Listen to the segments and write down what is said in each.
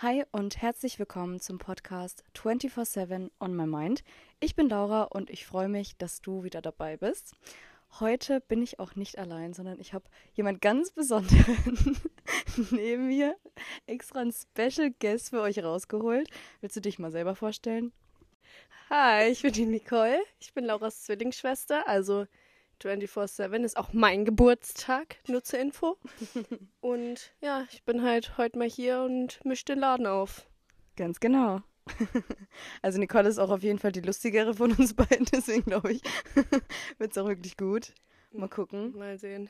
Hi und herzlich willkommen zum Podcast 24/7 on my mind. Ich bin Laura und ich freue mich, dass du wieder dabei bist. Heute bin ich auch nicht allein, sondern ich habe jemand ganz Besonderen neben mir extra einen Special Guest für euch rausgeholt. Willst du dich mal selber vorstellen? Hi, ich bin die Nicole. Ich bin Lauras Zwillingsschwester, also 24-7 ist auch mein Geburtstag, nur zur Info. Und ja, ich bin halt heute mal hier und mische den Laden auf. Ganz genau. Also Nicole ist auch auf jeden Fall die lustigere von uns beiden, deswegen glaube ich, wird es auch wirklich gut. Mal gucken. Mal sehen.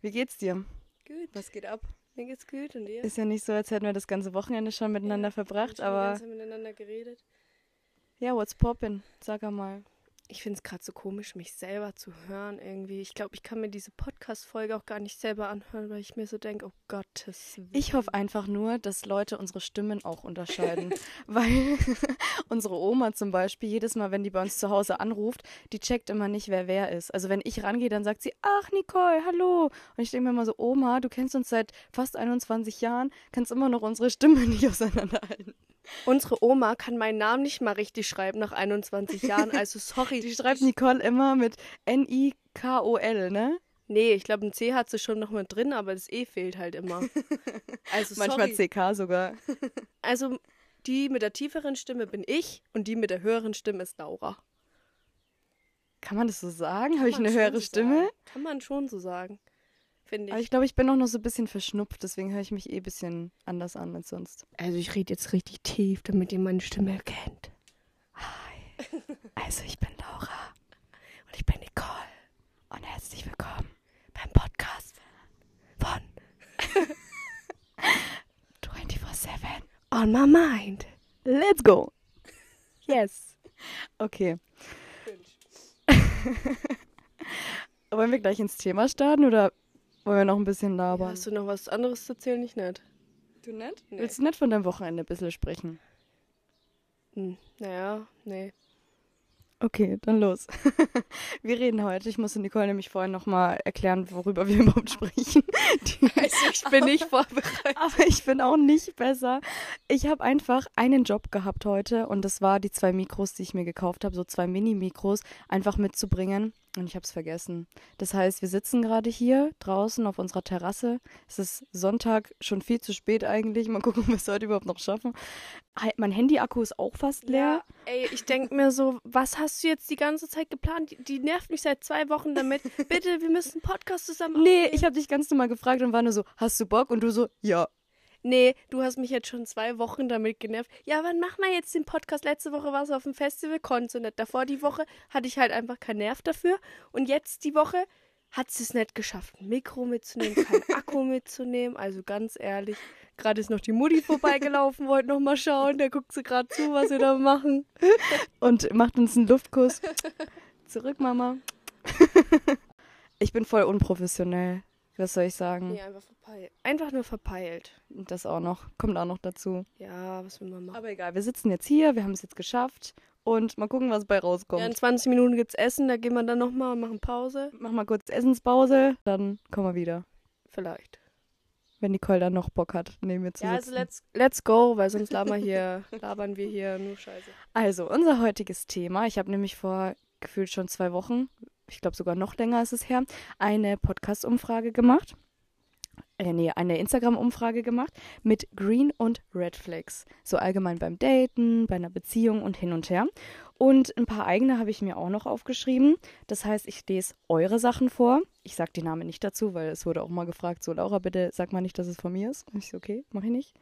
Wie geht's dir? Gut. Was geht ab? Mir geht's gut und dir? Ist ja nicht so, als hätten wir das ganze Wochenende schon miteinander Ja, verbracht, Wir haben aber Zeit miteinander geredet. ja, what's poppin'? Sag mal. Ich finde es gerade so komisch, mich selber zu hören irgendwie. Ich glaube, ich kann mir diese Podcast-Folge auch gar nicht selber anhören, weil ich mir so denke, oh Gottes Willen. Ich hoffe einfach nur, dass Leute unsere Stimmen auch unterscheiden. Weil unsere Oma zum Beispiel, jedes Mal, wenn die bei uns zu Hause anruft, die checkt immer nicht, wer wer ist. Also wenn ich rangehe, dann sagt sie, ach Nicole, hallo. Und ich denke mir immer so, Oma, du kennst uns seit fast 21 Jahren, kannst immer noch unsere Stimme nicht auseinanderhalten. Unsere Oma kann meinen Namen nicht mal richtig schreiben nach 21 Jahren, also sorry. Die schreibt Nicole immer mit N-I-K-O-L, ne? Nee, ich glaube, ein C hat sie schon noch mit drin, aber das E fehlt halt immer. Also Manchmal sorry. CK sogar. Also die mit der tieferen Stimme bin ich und die mit der höheren Stimme ist Laura. Kann man das so sagen? Habe ich eine höhere so Stimme? Sagen. Kann man schon so sagen. Finde Aber ich. ich glaube, ich bin auch noch so ein bisschen verschnupft, deswegen höre ich mich eh ein bisschen anders an als sonst. Also ich rede jetzt richtig tief, damit ihr meine Stimme erkennt. Hi. Also ich bin Laura und ich bin Nicole und herzlich willkommen beim Podcast von 24/7 On my mind. Let's go. Yes. Okay. wollen wir gleich ins Thema starten oder wollen wir noch ein bisschen labern? Hast du noch was anderes zu erzählen? Nicht nett. du nett? Nee. Willst du nicht von deinem Wochenende ein bisschen sprechen? Hm. Naja, nee. Okay, dann los. wir reden heute. Ich musste Nicole nämlich vorhin nochmal erklären, worüber wir überhaupt sprechen. Die, Also ich bin nicht vorbereitet. aber ich bin auch nicht besser. Ich habe einfach einen Job gehabt heute und das war die zwei Mikros, die ich mir gekauft habe, so zwei Mini-Mikros, einfach mitzubringen. Und ich habe es vergessen. Das heißt, wir sitzen gerade hier draußen auf unserer Terrasse. Es ist Sonntag, schon viel zu spät eigentlich. Mal gucken, ob wir es heute überhaupt noch schaffen. Halt, Mein Handy-Akku ist auch fast leer. Ja, ey, ich denke mir so, was hast du jetzt die ganze Zeit geplant? Die, die nervt mich seit zwei Wochen damit. Bitte, wir müssen einen Podcast zusammen Nee, aufnehmen. ich habe dich ganz normal gefragt und war nur so, hast du Bock? Und du so, ja. Nee, du hast mich jetzt schon zwei Wochen damit genervt. Ja, wann machen wir jetzt den Podcast? Letzte Woche war es auf dem Festival, konnte nicht. Davor die Woche hatte ich halt einfach keinen Nerv dafür. Und jetzt die Woche hat sie es nicht geschafft, ein Mikro mitzunehmen, keinen Akku mitzunehmen. Also ganz ehrlich, gerade ist noch die Mutti vorbeigelaufen, wollte noch mal schauen. Da guckt sie gerade zu, was wir da machen. Und macht uns einen Luftkuss. Zurück, Mama. ich bin voll unprofessionell. Was soll ich sagen? Nee, einfach verpeilt. Einfach nur verpeilt. Das auch noch. Kommt auch noch dazu. Ja, was will man machen? Aber egal, wir sitzen jetzt hier, wir haben es jetzt geschafft. Und mal gucken, was bei rauskommt. Ja, in 20 Minuten gibt's Essen, da gehen wir dann nochmal und machen Pause. Mach mal kurz Essenspause, dann kommen wir wieder. Vielleicht. Wenn Nicole dann noch Bock hat, neben mir zu Ja, also let's, let's go, weil sonst labern wir hier, labern wir hier nur Scheiße. Also, unser heutiges Thema, ich habe nämlich vor gefühlt schon zwei Wochen, ich glaube sogar noch länger ist es her, eine Podcast-Umfrage gemacht. Äh, nee, eine Instagram-Umfrage gemacht mit Green und Red Flags. So allgemein beim Daten, bei einer Beziehung und hin und her. Und ein paar eigene habe ich mir auch noch aufgeschrieben. Das heißt, ich lese eure Sachen vor. Ich sage die Namen nicht dazu, weil es wurde auch mal gefragt, so Laura, bitte sag mal nicht, dass es von mir ist. Ich so, okay, mache ich nicht.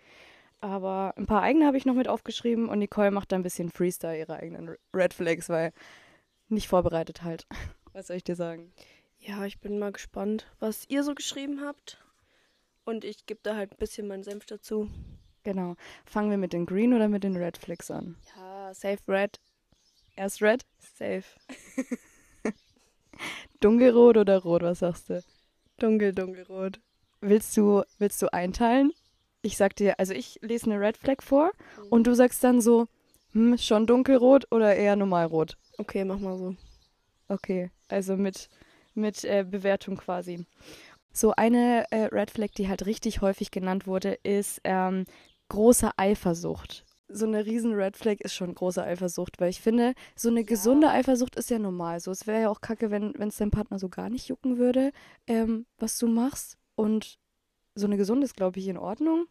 Aber ein paar eigene habe ich noch mit aufgeschrieben und Nicole macht da ein bisschen Freestyle ihre eigenen Red Flags, weil nicht vorbereitet halt. Was soll ich dir sagen? Ja, ich bin mal gespannt, was ihr so geschrieben habt. Und ich gebe da halt ein bisschen meinen Senf dazu. Genau. Fangen wir mit den Green oder mit den Red Flags an? Ja, safe red. Erst Red, Safe. dunkelrot oder rot, was sagst du? Dunkel, dunkelrot. Willst du, willst du einteilen? Ich sag dir, also ich lese eine Red Flag vor und du sagst dann so, hm, schon dunkelrot oder eher normalrot? Okay, mach mal so. Okay, also mit, mit äh, Bewertung quasi. So eine äh, Red Flag, die halt richtig häufig genannt wurde, ist, ähm, große Eifersucht. So eine riesen Red Flag ist schon große Eifersucht, weil ich finde, so eine gesunde Eifersucht ist ja normal. So, es wäre ja auch kacke, wenn es deinem Partner so gar nicht jucken würde, ähm, was du machst. Und so eine gesunde ist, glaube ich, in Ordnung.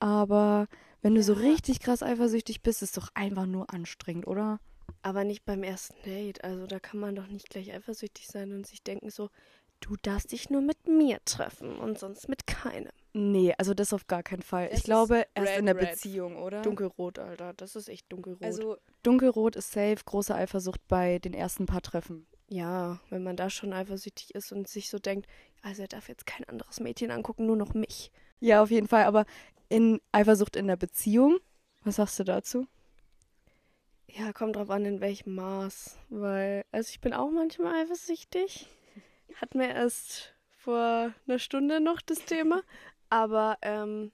Aber wenn du so Ja. richtig krass eifersüchtig bist, ist doch einfach nur anstrengend, oder? Aber nicht beim ersten Date. Also da kann man doch nicht gleich eifersüchtig sein und sich denken so, du darfst dich nur mit mir treffen und sonst mit keinem. Nee, also das auf gar keinen Fall. Es ich glaube, ist erst red, in der red. Beziehung, oder? Dunkelrot, Alter. Das ist echt dunkelrot. Also dunkelrot ist safe, große Eifersucht bei den ersten paar Treffen. ja, wenn man da schon eifersüchtig ist und sich so denkt, also er darf jetzt kein anderes Mädchen angucken, nur noch mich. Ja, auf jeden Fall, aber in Eifersucht in der Beziehung, was sagst du dazu? Ja, kommt drauf an, in welchem Maß. Weil, also ich bin auch manchmal eifersüchtig. Hat mir erst vor einer Stunde noch das Thema. Aber ähm,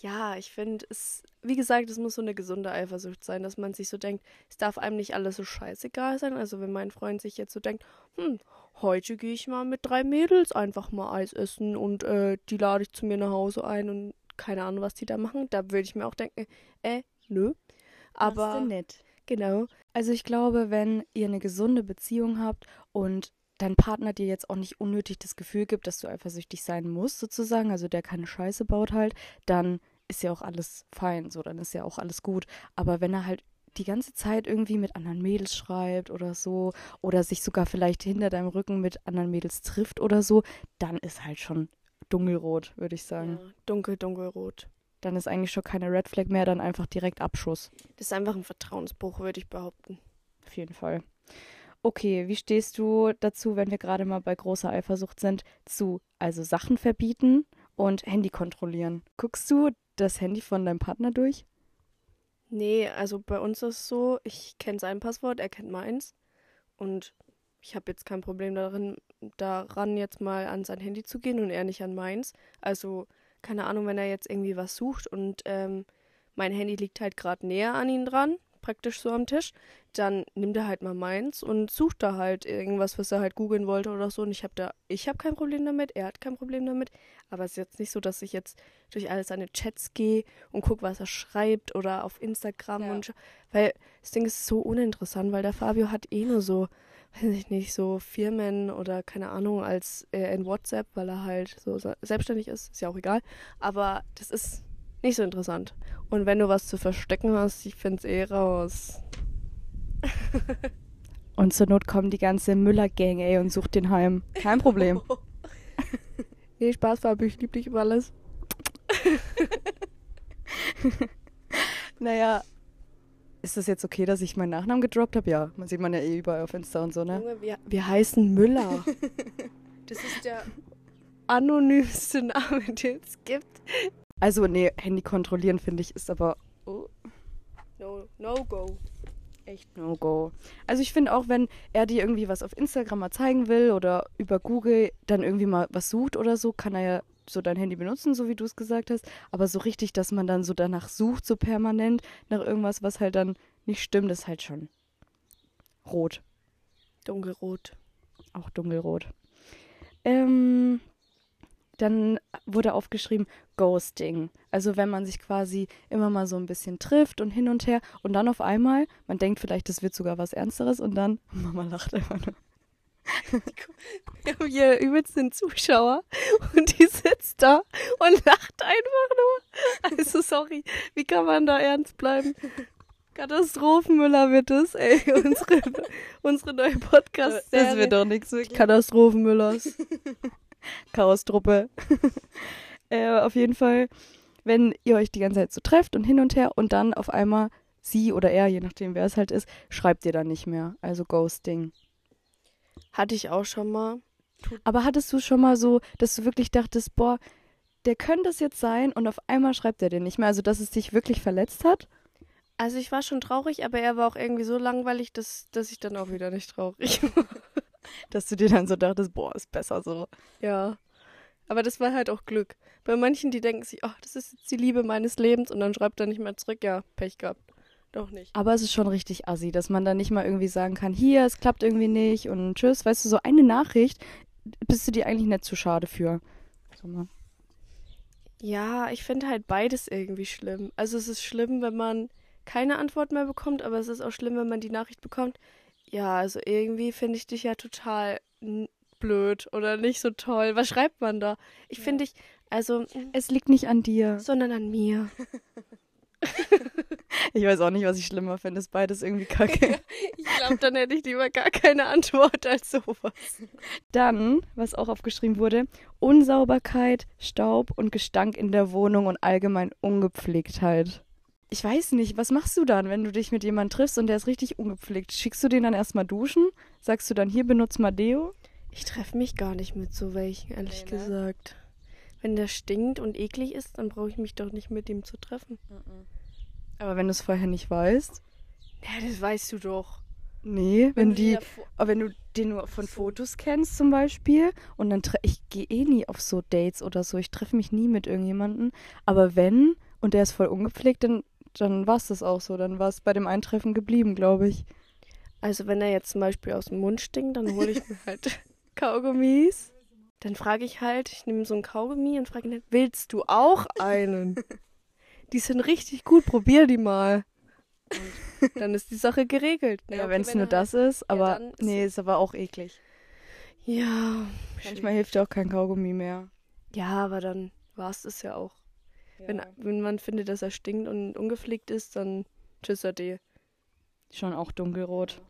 ja, ich finde es, wie gesagt, es muss so eine gesunde Eifersucht sein, dass man sich so denkt, es darf einem nicht alles so scheißegal sein. Also wenn mein Freund sich jetzt so denkt, hm, heute gehe ich mal mit drei Mädels einfach mal Eis essen und äh, die lade ich zu mir nach Hause ein und keine Ahnung, was die da machen. Da würde ich mir auch denken, äh, nö. Aber nett. genau. Also ich glaube, wenn ihr eine gesunde Beziehung habt und dein Partner dir jetzt auch nicht unnötig das Gefühl gibt, dass du eifersüchtig sein musst, sozusagen, also der keine Scheiße baut halt, dann ist ja auch alles fein, so, dann ist ja auch alles gut. Aber wenn er halt die ganze Zeit irgendwie mit anderen Mädels schreibt oder so, oder sich sogar vielleicht hinter deinem Rücken mit anderen Mädels trifft oder so, dann ist halt schon dunkelrot, würde ich sagen. Ja, dunkel, dunkelrot. Dann ist eigentlich schon keine Red Flag mehr, dann einfach direkt Abschuss. Das ist einfach ein Vertrauensbruch, würde ich behaupten. Auf jeden Fall. Okay, wie stehst du dazu, wenn wir gerade mal bei großer Eifersucht sind, zu also Sachen verbieten und Handy kontrollieren? Guckst du das Handy von deinem Partner durch? Nee, also bei uns ist es so, ich kenne sein Passwort, er kennt meins. Und ich habe jetzt kein Problem darin, daran, jetzt mal an sein Handy zu gehen und er nicht an meins. Also, keine Ahnung, wenn er jetzt irgendwie was sucht und ähm, mein Handy liegt halt gerade näher an ihn dran, praktisch so am Tisch, dann nimmt er halt mal meins und sucht da halt irgendwas, was er halt googeln wollte oder so. Und ich habe da, ich habe kein Problem damit, er hat kein Problem damit. Aber es ist jetzt nicht so, dass ich jetzt durch alle seine Chats gehe und gucke, was er schreibt oder auf Instagram Ja. und weil das Ding ist so uninteressant, weil der Fabio hat eh nur so, weiß ich nicht, so Firmen oder keine Ahnung als äh, in WhatsApp, weil er halt so se- selbstständig ist, ist ja auch egal. Aber das ist nicht so interessant. Und wenn du was zu verstecken hast, ich find's eh raus. Und zur Not kommt die ganze Müller-Gang, ey, und sucht den heim. Kein Problem. Nee, Spaß, Fabio, ich lieb dich über alles. naja, ist das jetzt okay, dass ich meinen Nachnamen gedroppt habe? Ja, man sieht man ja eh überall auf Insta und so, ne? Junge, wir, wir heißen Müller. das ist der anonymste Name, den es gibt. Also, nee, Handy kontrollieren, finde ich, ist aber oh, No, no go. echt No-Go. Also ich finde auch, wenn er dir irgendwie was auf Instagram mal zeigen will oder über Google dann irgendwie mal was sucht oder so, kann er ja so dein Handy benutzen, so wie du es gesagt hast. Aber so richtig, dass man dann so danach sucht, so permanent, nach irgendwas, was halt dann nicht stimmt, ist halt schon rot. Dunkelrot. Auch dunkelrot. Ähm, dann wurde aufgeschrieben Ghosting. Also wenn man sich quasi immer mal so ein bisschen trifft und hin und her und dann auf einmal, man denkt vielleicht, das wird sogar was Ernsteres und dann, Mama lacht einfach nur. Wir haben hier übelst den Zuschauer und die sitzt da und lacht einfach nur. Also sorry, wie kann man da ernst bleiben? Katastrophenmüller wird es, ey. Unsere, unsere neue podcast Das wird doch nichts wirklich. Katastrophenmüllers. Chaos-Truppe. äh, auf jeden Fall, wenn ihr euch die ganze Zeit so trefft und hin und her und dann auf einmal sie oder er, je nachdem wer es halt ist, schreibt ihr dann nicht mehr. Also Ghosting. Hatte ich auch schon mal. Aber hattest du schon mal so, dass du wirklich dachtest, boah, der könnte es jetzt sein und auf einmal schreibt er dir nicht mehr, also dass es dich wirklich verletzt hat? Also ich war schon traurig, aber er war auch irgendwie so langweilig, dass, dass ich dann auch wieder nicht traurig war. Dass du dir dann so dachtest, boah, ist besser so. Ja. Aber das war halt auch Glück. Bei manchen, die denken sich, ach, das ist jetzt die Liebe meines Lebens und dann schreibt er nicht mehr zurück, ja, Pech gehabt. Doch nicht. Aber es ist schon richtig assi, dass man dann nicht mal irgendwie sagen kann, hier, es klappt irgendwie nicht und tschüss. Weißt du, so eine Nachricht bist du dir eigentlich nicht zu schade für. So mal. Ja, ich finde halt beides irgendwie schlimm. Also es ist schlimm, wenn man keine Antwort mehr bekommt, aber es ist auch schlimm, wenn man die Nachricht bekommt. Ja, also irgendwie finde ich dich ja total n- blöd oder nicht so toll. Was schreibt man da? Ich Ja. finde dich, also, Es liegt nicht an dir. sondern an mir. Ich weiß auch nicht, was ich schlimmer finde. Ist beides irgendwie kacke. Ich glaube, dann hätte ich lieber gar keine Antwort als sowas. Dann, was auch aufgeschrieben wurde, Unsauberkeit, Staub und Gestank in der Wohnung und allgemein Ungepflegtheit. Ich weiß nicht, was machst du dann, wenn du dich mit jemandem triffst und der ist richtig ungepflegt? Schickst du den dann erstmal duschen? Sagst du dann, hier benutz mal Deo? Ich treffe mich gar nicht mit so welchen, ehrlich Nee, ne? gesagt. Wenn der stinkt und eklig ist, dann brauche ich mich doch nicht mit ihm zu treffen. Aber wenn du es vorher nicht weißt? Ja, das weißt du doch. Nee, wenn, du die, wenn du den nur von so. Fotos kennst zum Beispiel und dann ich gehe eh nie auf so Dates oder so, ich treffe mich nie mit irgendjemandem, aber wenn und der ist voll ungepflegt, dann, dann war es das auch so, dann war es bei dem Eintreffen geblieben, glaube ich. Also wenn er jetzt zum Beispiel aus dem Mund stinkt, dann hole ich mir halt Kaugummis. Dann frage ich halt, ich nehme so ein Kaugummi und frage ihn halt, willst du auch einen? Die sind richtig gut, probier die mal. Und dann ist die Sache geregelt. Ja, Ja, okay, wenn es nur das ist, aber ist nee, ist aber auch eklig. Ja, Manchmal hilft ja auch kein Kaugummi mehr. ja, aber dann war es das ja auch. Wenn, wenn man findet, dass er stinkt und ungepflegt ist, dann tschüss ade. Schon auch dunkelrot.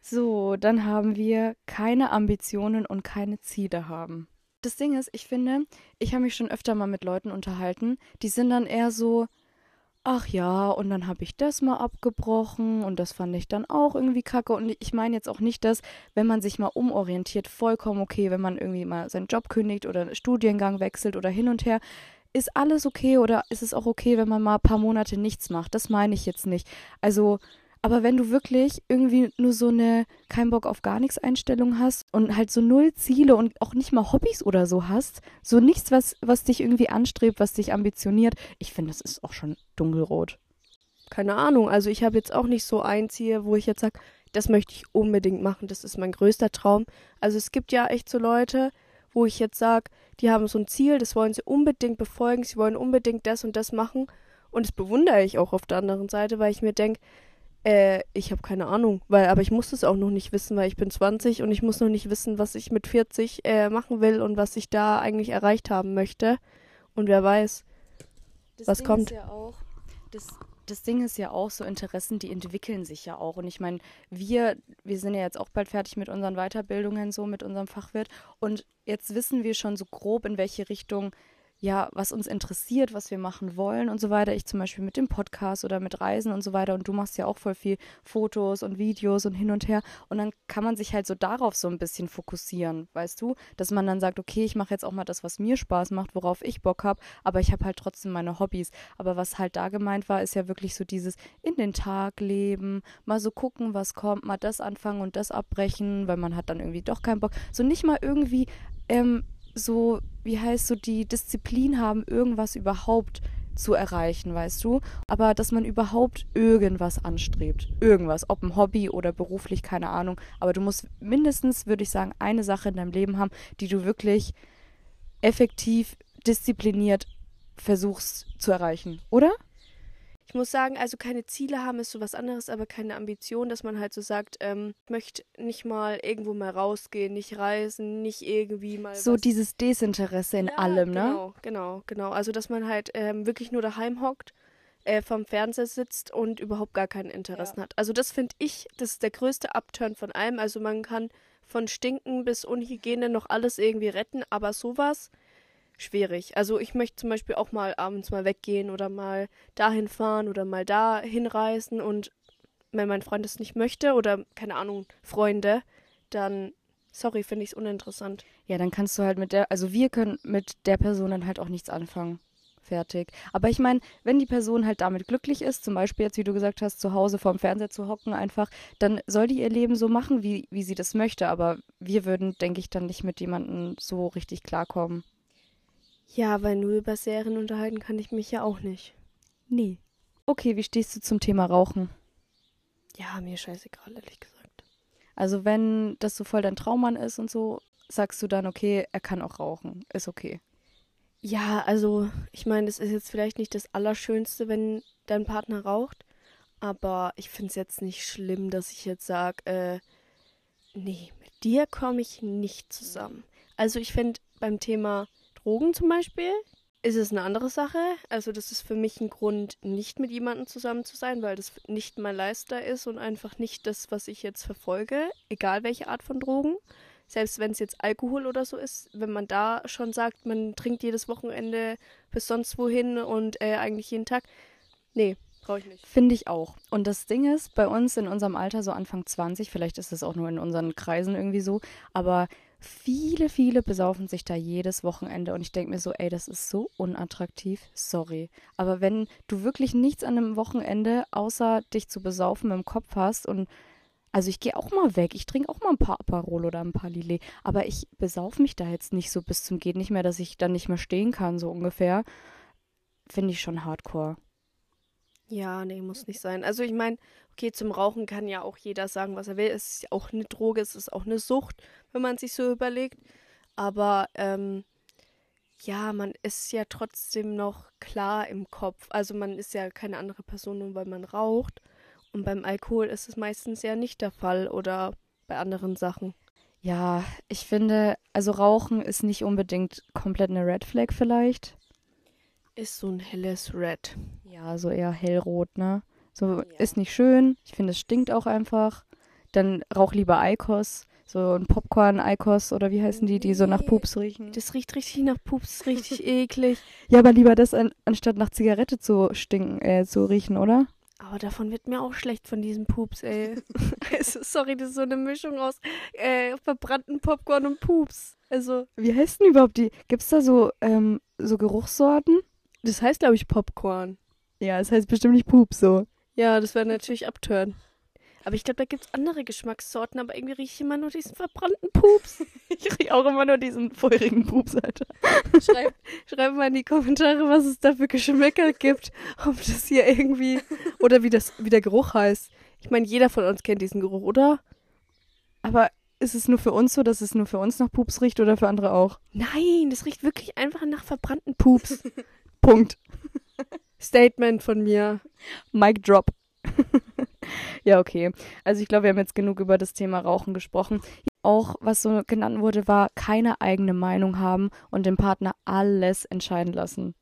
So, dann haben wir keine Ambitionen und keine Ziele haben. Das Ding ist, ich finde, ich habe mich schon öfter mal mit Leuten unterhalten, die sind dann eher so, ach ja, und dann habe ich das mal abgebrochen und das fand ich dann auch irgendwie kacke. Und ich meine jetzt auch nicht, dass, wenn man sich mal umorientiert, vollkommen okay, wenn man irgendwie mal seinen Job kündigt oder Studiengang wechselt oder hin und her, ist alles okay oder ist es auch okay, wenn man mal ein paar Monate nichts macht? Das meine ich jetzt nicht. Also, aber wenn du wirklich irgendwie nur so eine kein Bock auf gar nichts Einstellung hast und halt so null Ziele und auch nicht mal Hobbys oder so hast, so nichts, was, was dich irgendwie anstrebt, was dich ambitioniert, ich finde, das ist auch schon dunkelrot. Keine Ahnung, also ich habe jetzt auch nicht so ein Ziel, wo ich jetzt sage, das möchte ich unbedingt machen, das ist mein größter Traum. Also es gibt ja echt so Leute, wo ich jetzt sage, die haben so ein Ziel, das wollen sie unbedingt befolgen, sie wollen unbedingt das und das machen. Und das bewundere ich auch auf der anderen Seite, weil ich mir denke, äh, ich habe keine Ahnung, weil, aber ich muss es auch noch nicht wissen, weil ich bin 20 und ich muss noch nicht wissen, was ich mit 40 äh, machen will und was ich da eigentlich erreicht haben möchte. Und wer weiß. Das Was Ding kommt? Ist ja auch, das, das Ding ist ja auch so, Interessen, die entwickeln sich ja auch. Und ich meine, wir, wir sind ja jetzt auch bald fertig mit unseren Weiterbildungen, so mit unserem Fachwirt. Und jetzt wissen wir schon so grob, in welche Richtung, ja, was uns interessiert, was wir machen wollen und so weiter. Ich zum Beispiel mit dem Podcast oder mit Reisen und so weiter. Und du machst ja auch voll viel Fotos und Videos und hin und her. Und dann kann man sich halt so darauf so ein bisschen fokussieren, weißt du? Dass man dann sagt, okay, ich mache jetzt auch mal das, was mir Spaß macht, worauf ich Bock habe, aber ich habe halt trotzdem meine Hobbys. Aber was halt da gemeint war, ist ja wirklich so dieses in den Tag leben, mal so gucken, was kommt, mal das anfangen und das abbrechen, weil man hat dann irgendwie doch keinen Bock. So nicht mal irgendwie ähm, so, wie heißt so, die Disziplin haben, irgendwas überhaupt zu erreichen, weißt du? Aber dass man überhaupt irgendwas anstrebt. Irgendwas, ob ein Hobby oder beruflich, keine Ahnung. Aber du musst mindestens, würde ich sagen, eine Sache in deinem Leben haben, die du wirklich effektiv, diszipliniert versuchst zu erreichen, oder? Ich muss sagen, also keine Ziele haben ist so was anderes, aber keine Ambition, dass man halt so sagt, ähm, ich möchte nicht mal irgendwo mal rausgehen, nicht reisen, nicht irgendwie mal So was. dieses Desinteresse in Ja, allem, ne? Genau, genau, genau. Also dass man halt ähm, wirklich nur daheim hockt, äh, vom Fernseher sitzt und überhaupt gar keine Interessen hat. Also das finde ich, das ist der größte Upturn von allem. Also man kann von Stinken bis Unhygiene noch alles irgendwie retten, aber sowas schwierig. Also ich möchte zum Beispiel auch mal abends mal weggehen oder mal dahin fahren oder mal da hinreisen und wenn mein Freund es nicht möchte oder keine Ahnung, Freunde, dann sorry, finde ich es uninteressant. Ja, dann kannst du halt mit der, also wir können mit der Person dann halt auch nichts anfangen. Fertig. Aber ich meine, wenn die Person halt damit glücklich ist, zum Beispiel jetzt, wie du gesagt hast, zu Hause vorm Fernseher zu hocken einfach, dann soll die ihr Leben so machen, wie, wie sie das möchte. Aber wir würden, denke ich, dann nicht mit jemandem so richtig klarkommen. Ja, weil nur über Serien unterhalten kann ich mich ja auch nicht. Nee. Okay, wie stehst du zum Thema Rauchen? Ja, mir scheißegal, ehrlich gesagt. Also wenn das so voll dein Traummann ist und so, sagst du dann, okay, er kann auch rauchen. Ist okay. Ja, also ich meine, es ist jetzt vielleicht nicht das Allerschönste, wenn dein Partner raucht, aber ich finde es jetzt nicht schlimm, dass ich jetzt sage, äh, nee, mit dir komme ich nicht zusammen. Also ich finde beim Thema Drogen zum Beispiel, ist es eine andere Sache. Also das ist für mich ein Grund, nicht mit jemandem zusammen zu sein, weil das nicht mein Leister ist und einfach nicht das, was ich jetzt verfolge, egal welche Art von Drogen. Selbst wenn es jetzt Alkohol oder so ist, wenn man da schon sagt, man trinkt jedes Wochenende bis sonst wohin und äh, eigentlich jeden Tag. Nee, brauche ich nicht. Finde ich auch. Und das Ding ist, bei uns in unserem Alter, so Anfang 20, vielleicht ist es auch nur in unseren Kreisen irgendwie so, aber viele, viele besaufen sich da jedes Wochenende und ich denke mir so, ey, das ist so unattraktiv, sorry. Aber wenn du wirklich nichts an einem Wochenende außer dich zu besaufen im Kopf hast und also ich gehe auch mal weg, ich trinke auch mal ein paar Aperol oder ein paar Lillet, aber ich besaufe mich da jetzt nicht so bis zum geht nicht mehr, dass ich dann nicht mehr stehen kann, so ungefähr. Finde ich schon hardcore. Ja, nee, muss nicht sein. Also ich meine, okay, zum Rauchen kann ja auch jeder sagen, was er will. Es ist ja auch eine Droge, es ist auch eine Sucht, wenn man sich so überlegt. Aber ähm, ja, man ist ja trotzdem noch klar im Kopf. Also man ist ja keine andere Person, nur weil man raucht. Und beim Alkohol ist es meistens ja nicht der Fall oder bei anderen Sachen. Ja, ich finde, also Rauchen ist nicht unbedingt komplett eine Red Flag vielleicht. Ist so ein helles Red. Ja, so eher hellrot, ne? So Ja. ist nicht schön. Ich finde, es stinkt auch einfach. Dann rauch lieber Eikos. So ein Popcorn-Eikos oder wie heißen die, die so nach. Pups riechen. Das riecht richtig nach Pups, richtig eklig. Ja, aber lieber das, an, anstatt nach Zigarette zu stinken, äh, zu riechen, oder? Aber davon wird mir auch schlecht von diesem Pups, ey. also, sorry, das ist so eine Mischung aus äh, verbrannten Popcorn und Pups. Also, Wie heißt denn überhaupt die? Gibt's da so, ähm, so Geruchssorten? das heißt, glaube ich, Popcorn. Ja, es heißt bestimmt nicht Pups so. Ja, das wäre natürlich abtören. Aber ich glaube, da gibt es andere Geschmackssorten, aber irgendwie rieche ich immer nur diesen verbrannten Pups. Ich riech auch immer nur diesen feurigen Pups, Alter. Schreibt schreib mal in die Kommentare, was es da für Geschmäcker gibt. Ob das hier irgendwie. Oder wie, das, wie der Geruch heißt. Ich meine, jeder von uns kennt diesen Geruch, oder? Aber ist es nur für uns so, dass es nur für uns nach Pups riecht oder für andere auch? Nein, das riecht wirklich einfach nach verbrannten Pups. Punkt. Statement von mir. Mic drop. ja, okay. Also ich glaube, wir haben jetzt genug über das Thema Rauchen gesprochen. Auch was so genannt wurde, war keine eigene Meinung haben und dem Partner alles entscheiden lassen.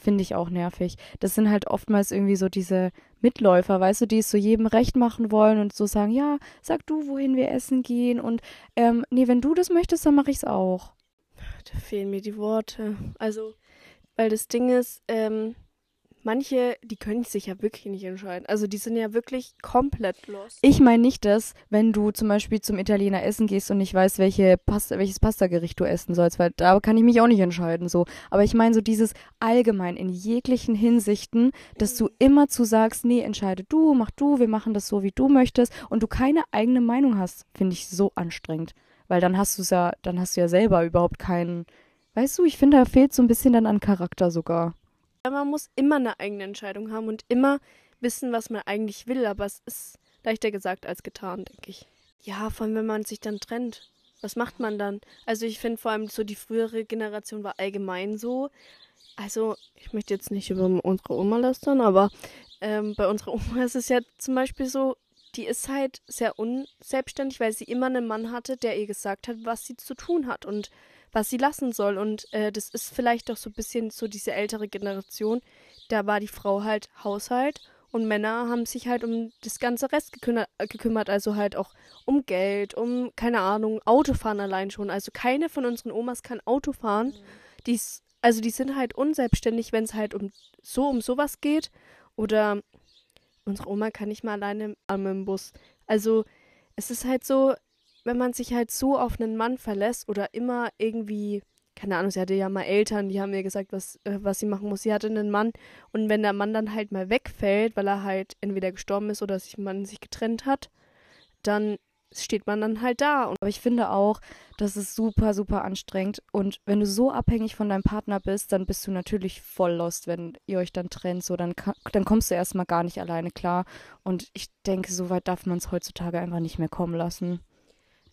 Finde ich auch nervig. Das sind halt oftmals irgendwie so diese Mitläufer, weißt du, die es so jedem recht machen wollen und so sagen, ja, sag du, wohin wir essen gehen und ähm, nee, wenn du das möchtest, dann mache ich's auch. Da fehlen mir die Worte. Also, weil das Ding ist, ähm, manche, die können sich ja wirklich nicht entscheiden. Also, die sind ja wirklich komplett lost. Ich meine nicht das, wenn du zum Beispiel zum Italiener essen gehst und nicht weißt, welche Pasta, welches Pastagericht du essen sollst, weil da kann ich mich auch nicht entscheiden, so. Aber ich meine so dieses allgemein in jeglichen Hinsichten, dass du immer zu sagst, nee, entscheide du, mach du, wir machen das so, wie du möchtest und du keine eigene Meinung hast, finde ich so anstrengend. Weil dann hast du es ja, dann hast du ja selber überhaupt keinen, weißt du, ich finde, da fehlt so ein bisschen dann an Charakter sogar. Man muss immer eine eigene Entscheidung haben und immer wissen, was man eigentlich will. Aber es ist leichter gesagt als getan, denke ich. Ja, vor allem, wenn man sich dann trennt. Was macht man dann? Also ich finde vor allem so die frühere Generation war allgemein so. Also ich möchte jetzt nicht über unsere Oma lästern, aber ähm, bei unserer Oma ist es ja zum Beispiel so, die ist halt sehr unselbstständig, weil sie immer einen Mann hatte, der ihr gesagt hat, was sie zu tun hat und was sie lassen soll. Und äh, das ist vielleicht doch so ein bisschen so diese ältere Generation. Da war die Frau halt Haushalt und Männer haben sich halt um das ganze Rest gekümmert, gekümmert, also halt auch um Geld, um, keine Ahnung, Autofahren allein schon. Also keine von unseren Omas kann Auto fahren. Die ist, also die sind halt unselbstständig, wenn es halt um so um sowas geht. Oder unsere Oma kann nicht mal alleine am im Bus. Also es ist halt so, wenn man sich halt so auf einen Mann verlässt oder immer irgendwie, keine Ahnung, sie hatte ja mal Eltern, die haben ihr gesagt, was, äh, was sie machen muss. Sie hatte einen Mann und wenn der Mann dann halt mal wegfällt, weil er halt entweder gestorben ist oder sich man sich getrennt hat, dann steht man dann halt da. Und Aber ich finde auch, das ist super, super anstrengend. Und wenn du so abhängig von deinem Partner bist, dann bist du natürlich voll lost, wenn ihr euch dann trennt. So, dann, dann kommst du erstmal gar nicht alleine klar. Und ich denke, so weit darf man es heutzutage einfach nicht mehr kommen lassen.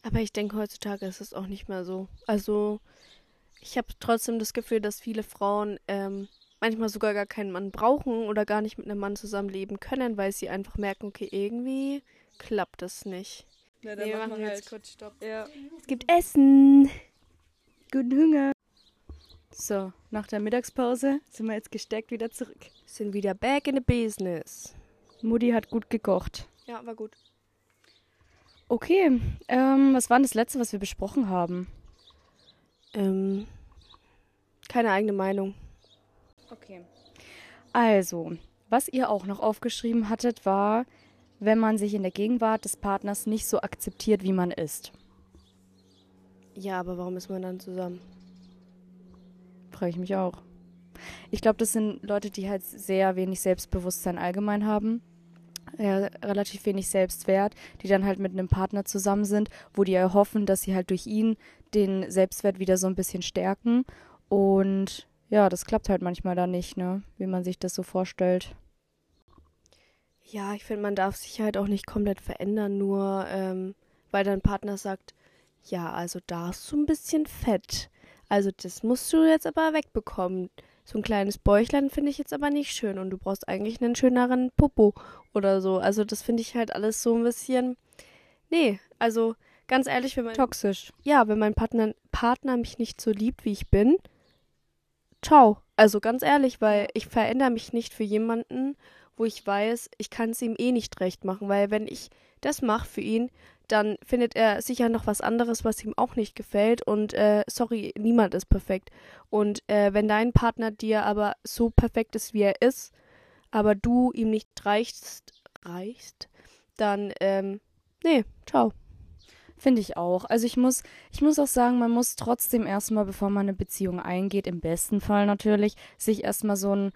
Aber ich denke, heutzutage ist es auch nicht mehr so. Also, ich habe trotzdem das Gefühl, dass viele Frauen ähm, manchmal sogar gar keinen Mann brauchen oder gar nicht mit einem Mann zusammenleben können, weil sie einfach merken, okay, irgendwie klappt das nicht. Ja, Nee, wir machen jetzt kurz Stopp. Ja. Es gibt Essen. Guten Hunger. So, nach der Mittagspause sind wir jetzt gesteckt wieder zurück. Sind wieder back in the business. Mutti hat gut gekocht. Ja, war gut. Okay, ähm, was war denn das letzte, was wir besprochen haben? Ähm, keine eigene Meinung. Okay. Also, was ihr auch noch aufgeschrieben hattet, war, wenn man sich in der Gegenwart des Partners nicht so akzeptiert, wie man ist. Ja, aber warum ist man dann zusammen? Frage ich mich auch. Ich glaube, das sind Leute, die halt sehr wenig Selbstbewusstsein allgemein haben. Ja, relativ wenig Selbstwert, die dann halt mit einem Partner zusammen sind, wo die erhoffen, dass sie halt durch ihn den Selbstwert wieder so ein bisschen stärken. Und ja, das klappt halt manchmal da nicht, ne? Wie man sich das so vorstellt. Ja, ich finde, man darf sich halt auch nicht komplett verändern, nur ähm, weil dein Partner sagt, ja, also da ist so ein bisschen fett. Also das musst du jetzt aber wegbekommen. So ein kleines Bäuchlein finde ich jetzt aber nicht schön und du brauchst eigentlich einen schöneren Popo oder so. Also das finde ich halt alles so ein bisschen. Nee, also ganz ehrlich, wenn mein, Toxisch. ja, wenn mein Partner, Partner mich nicht so liebt, wie ich bin, ciao. Also ganz ehrlich, weil ich verändere mich nicht für jemanden, wo ich weiß, ich kann es ihm eh nicht recht machen, weil wenn ich das mache für ihn, dann findet er sicher noch was anderes, was ihm auch nicht gefällt. Und äh, sorry, niemand ist perfekt. Und äh, wenn dein Partner dir aber so perfekt ist, wie er ist, aber du ihm nicht reichst, reichst, dann, ähm, nee, ciao. Finde ich auch. Also ich muss, ich muss auch sagen, man muss trotzdem erstmal, bevor man eine Beziehung eingeht, im besten Fall natürlich, sich erstmal so ein,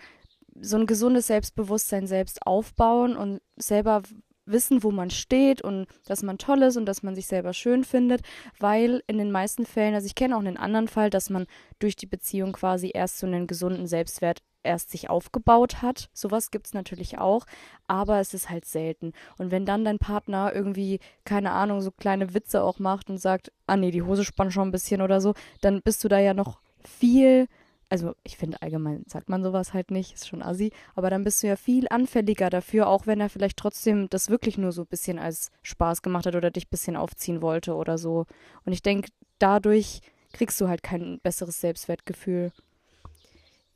so ein gesundes Selbstbewusstsein selbst aufbauen und selber wissen, wo man steht und dass man toll ist und dass man sich selber schön findet, weil in den meisten Fällen, also ich kenne auch einen anderen Fall, dass man durch die Beziehung quasi erst so einen gesunden Selbstwert erst sich aufgebaut hat. Sowas gibt's natürlich auch, aber es ist halt selten. Und wenn dann dein Partner irgendwie, keine Ahnung, so kleine Witze auch macht und sagt, ah nee, die Hose spannt schon ein bisschen oder so, dann bist du da ja noch viel also ich finde allgemein sagt man sowas halt nicht, ist schon assi, aber dann bist du ja viel anfälliger dafür, auch wenn er vielleicht trotzdem das wirklich nur so ein bisschen als Spaß gemacht hat oder dich ein bisschen aufziehen wollte oder so. Und ich denke, dadurch kriegst du halt kein besseres Selbstwertgefühl.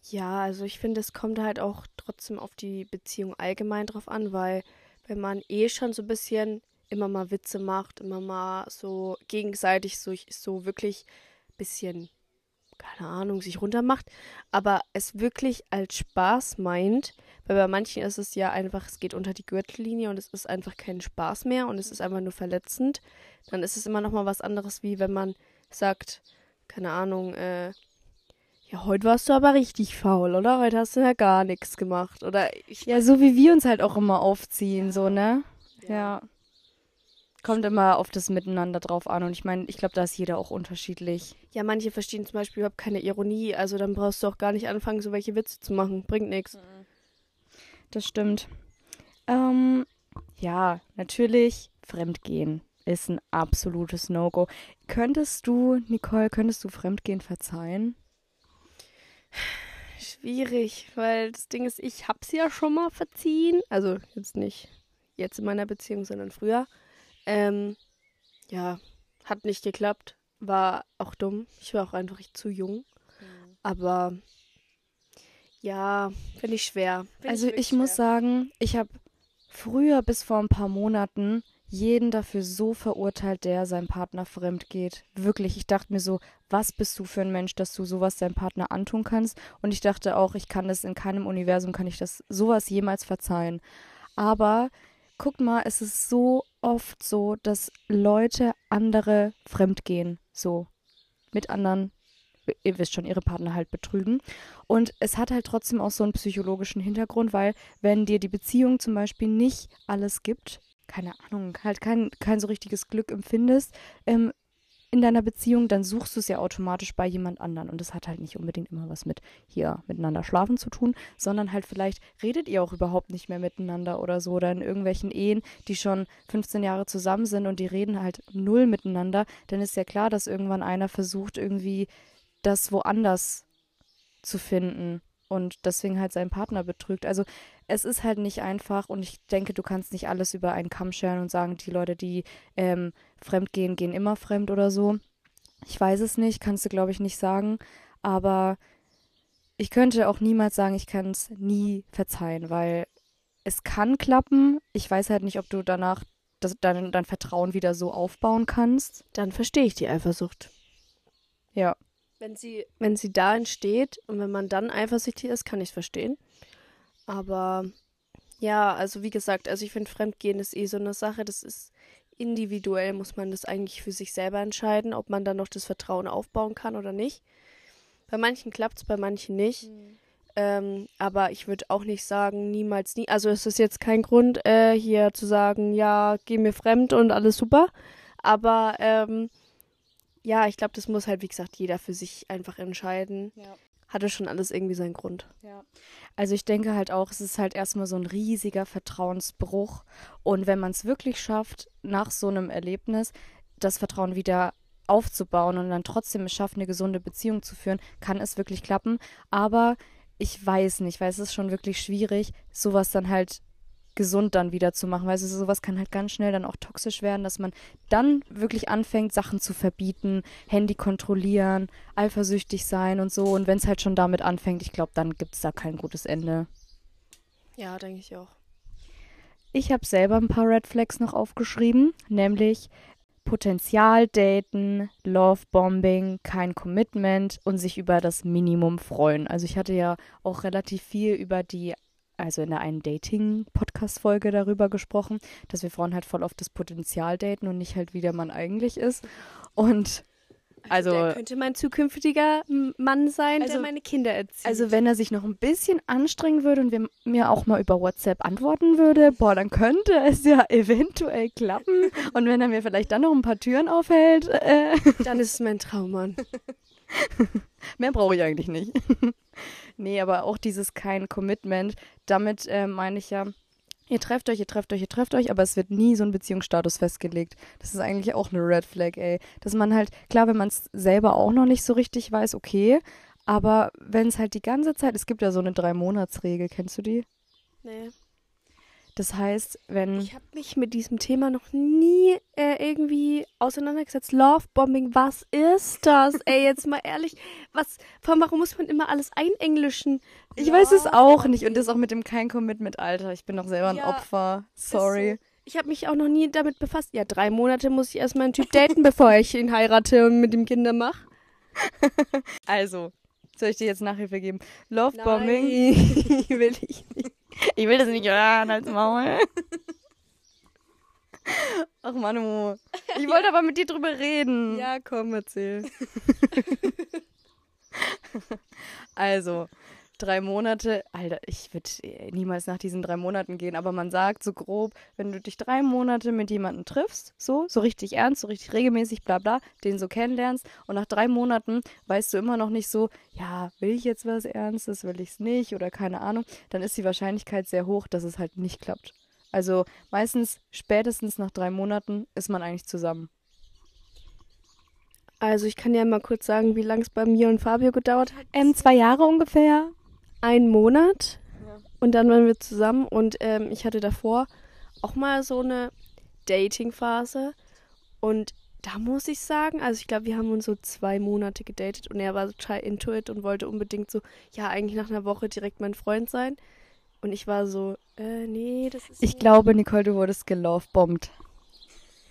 Ja, also ich finde, es kommt halt auch trotzdem auf die Beziehung allgemein drauf an, weil wenn man eh schon so ein bisschen immer mal Witze macht, immer mal so gegenseitig so, so wirklich ein bisschen, keine Ahnung, sich runtermacht, aber es wirklich als Spaß meint, weil bei manchen ist es ja einfach, es geht unter die Gürtellinie und es ist einfach kein Spaß mehr und es ist einfach nur verletzend, dann ist es immer noch mal was anderes, wie wenn man sagt, keine Ahnung, äh, ja, heute warst du aber richtig faul, oder? Heute hast du ja gar nichts gemacht. Oder ich. Ja, so wie wir uns halt auch immer aufziehen, so, ne? Ja. Kommt immer auf das Miteinander drauf an. Und ich meine, ich glaube, da ist jeder auch unterschiedlich. Ja, manche verstehen zum Beispiel überhaupt keine Ironie. Also dann brauchst du auch gar nicht anfangen, so welche Witze zu machen. Bringt nichts. Das stimmt. Ähm, ja, natürlich, Fremdgehen ist ein absolutes No-Go. Könntest du, Nicole, könntest du Fremdgehen verzeihen? Schwierig, weil das Ding ist, ich hab's ja schon mal verziehen. Also jetzt nicht jetzt in meiner Beziehung, sondern früher. Ähm, ja, hat nicht geklappt. War auch dumm. Ich war auch einfach zu jung. Aber ja, finde ich schwer. Find Also ich muss schwer. sagen, ich habe früher bis vor ein paar Monaten jeden dafür so verurteilt, der seinem Partner fremd geht. Wirklich, ich dachte mir so, was bist du für ein Mensch, dass du sowas deinem Partner antun kannst? Und ich dachte auch, ich kann das in keinem Universum, kann ich das sowas jemals verzeihen. Aber guck mal, es ist so oft so, dass Leute andere fremdgehen, so mit anderen, ihr wisst schon, ihre Partner halt betrügen. Und es hat halt trotzdem auch so einen psychologischen Hintergrund, weil wenn dir die Beziehung zum Beispiel nicht alles gibt, keine Ahnung, halt kein, kein so richtiges Glück empfindest, ähm, in deiner Beziehung, dann suchst du es ja automatisch bei jemand anderen. Und das hat halt nicht unbedingt immer was mit hier miteinander schlafen zu tun, sondern halt vielleicht redet ihr auch überhaupt nicht mehr miteinander oder so. Oder in irgendwelchen Ehen, die schon 15 Jahre zusammen sind und die reden halt null miteinander, dann ist ja klar, dass irgendwann einer versucht, irgendwie das woanders zu finden und deswegen halt seinen Partner betrügt. Also es ist halt nicht einfach und ich denke, du kannst nicht alles über einen Kamm scheren und sagen, die Leute, die ähm, fremd gehen, gehen immer fremd oder so. Ich weiß es nicht, kannst du, glaube ich, nicht sagen. Aber ich könnte auch niemals sagen, ich kann es nie verzeihen, weil es kann klappen. Ich weiß halt nicht, ob du danach das, dein, dein Vertrauen wieder so aufbauen kannst. Dann verstehe ich die Eifersucht. Ja. Wenn sie, wenn sie da entsteht und wenn man dann eifersüchtig ist, kann ich es verstehen. Aber ja, also wie gesagt, also ich finde Fremdgehen ist eh so eine Sache, das ist individuell, muss man das eigentlich für sich selber entscheiden, ob man dann noch das Vertrauen aufbauen kann oder nicht. Bei manchen klappt es, bei manchen nicht. Mhm. Ähm, aber ich würde auch nicht sagen, niemals nie. Also es ist jetzt kein Grund, äh, hier zu sagen, ja, geh mir fremd und alles super. Aber ähm, ja, ich glaube, das muss halt, wie gesagt, jeder für sich einfach entscheiden. Ja. Hatte schon alles irgendwie seinen Grund. Ja. Also ich denke halt auch, es ist halt erstmal so ein riesiger Vertrauensbruch. Und wenn man es wirklich schafft, nach so einem Erlebnis das Vertrauen wieder aufzubauen und dann trotzdem es schafft, eine gesunde Beziehung zu führen, kann es wirklich klappen. Aber ich weiß nicht, weil es ist schon wirklich schwierig, sowas dann halt gesund dann wieder zu machen. Weil also sowas kann halt ganz schnell dann auch toxisch werden, dass man dann wirklich anfängt, Sachen zu verbieten, Handy kontrollieren, eifersüchtig sein und so. Und wenn es halt schon damit anfängt, ich glaube, dann gibt es da kein gutes Ende. Ja, denke ich auch. Ich habe selber ein paar Red Flags noch aufgeschrieben, nämlich Potenzial daten, Love Bombing, kein Commitment und sich über das Minimum freuen. Also ich hatte ja auch relativ viel über die also in der einen Dating-Podcast-Folge darüber gesprochen, dass wir Frauen halt voll auf das Potenzial daten und nicht halt, wie der Mann eigentlich ist. Und also, also der könnte mein zukünftiger Mann sein, also, der meine Kinder erzieht. Also wenn er sich noch ein bisschen anstrengen würde und wir, mir auch mal über WhatsApp antworten würde, boah, dann könnte es ja eventuell klappen. und wenn er mir vielleicht dann noch ein paar Türen aufhält, äh, dann ist es mein Traummann. Mehr brauche ich eigentlich nicht. Nee, aber auch dieses kein Commitment, damit äh, meine ich ja, ihr trefft euch, ihr trefft euch, ihr trefft euch, aber es wird nie so ein Beziehungsstatus festgelegt. Das ist eigentlich auch eine Red Flag, ey. Dass man halt, klar, wenn man es selber auch noch nicht so richtig weiß, okay, aber wenn es halt die ganze Zeit, es gibt ja so eine Drei-Monats-Regel, kennst du die? Nee. Das heißt, wenn. Ich habe mich mit diesem Thema noch nie äh, irgendwie auseinandergesetzt. Lovebombing, was ist das? Ey, jetzt mal ehrlich, was, warum muss man immer alles einenglischen? Ich weiß es auch nicht. Und das auch mit dem kein Commitment, Alter. Ich bin doch selber ein ja, Opfer. Sorry. So. Ich habe mich auch noch nie damit befasst. Ja, drei Monate muss ich erstmal einen Typ daten, bevor ich ihn heirate und mit ihm Kinder mache. also, soll ich dir jetzt Nachhilfe geben? Lovebombing. will ich nicht. Ich will das nicht hören als Maul. Ach Manu, ich wollte aber mit dir drüber reden. Ja, komm, erzähl. also, drei Monate, Alter, ich würde niemals nach diesen drei Monaten gehen, aber man sagt so grob, wenn du dich drei Monate mit jemandem triffst, so, so richtig ernst, so richtig regelmäßig, bla bla, den so kennenlernst und nach drei Monaten weißt du immer noch nicht so, ja, will ich jetzt was Ernstes, will ich es nicht oder keine Ahnung, dann ist die Wahrscheinlichkeit sehr hoch, dass es halt nicht klappt. Also meistens spätestens nach drei Monaten ist man eigentlich zusammen. Also ich kann ja mal kurz sagen, wie lange es bei mir und Fabio gedauert hat. Ähm, zwei Jahre ungefähr einen Monat ja. und dann waren wir zusammen und ähm, ich hatte davor auch mal so eine Dating-Phase und da muss ich sagen, also ich glaube, wir haben uns so zwei Monate gedatet und er war total into it und wollte unbedingt so, ja, eigentlich nach einer Woche direkt mein Freund sein. Und ich war so, äh, nee, das ist. Ich glaube, Nicole, du wurdest gelovebombt.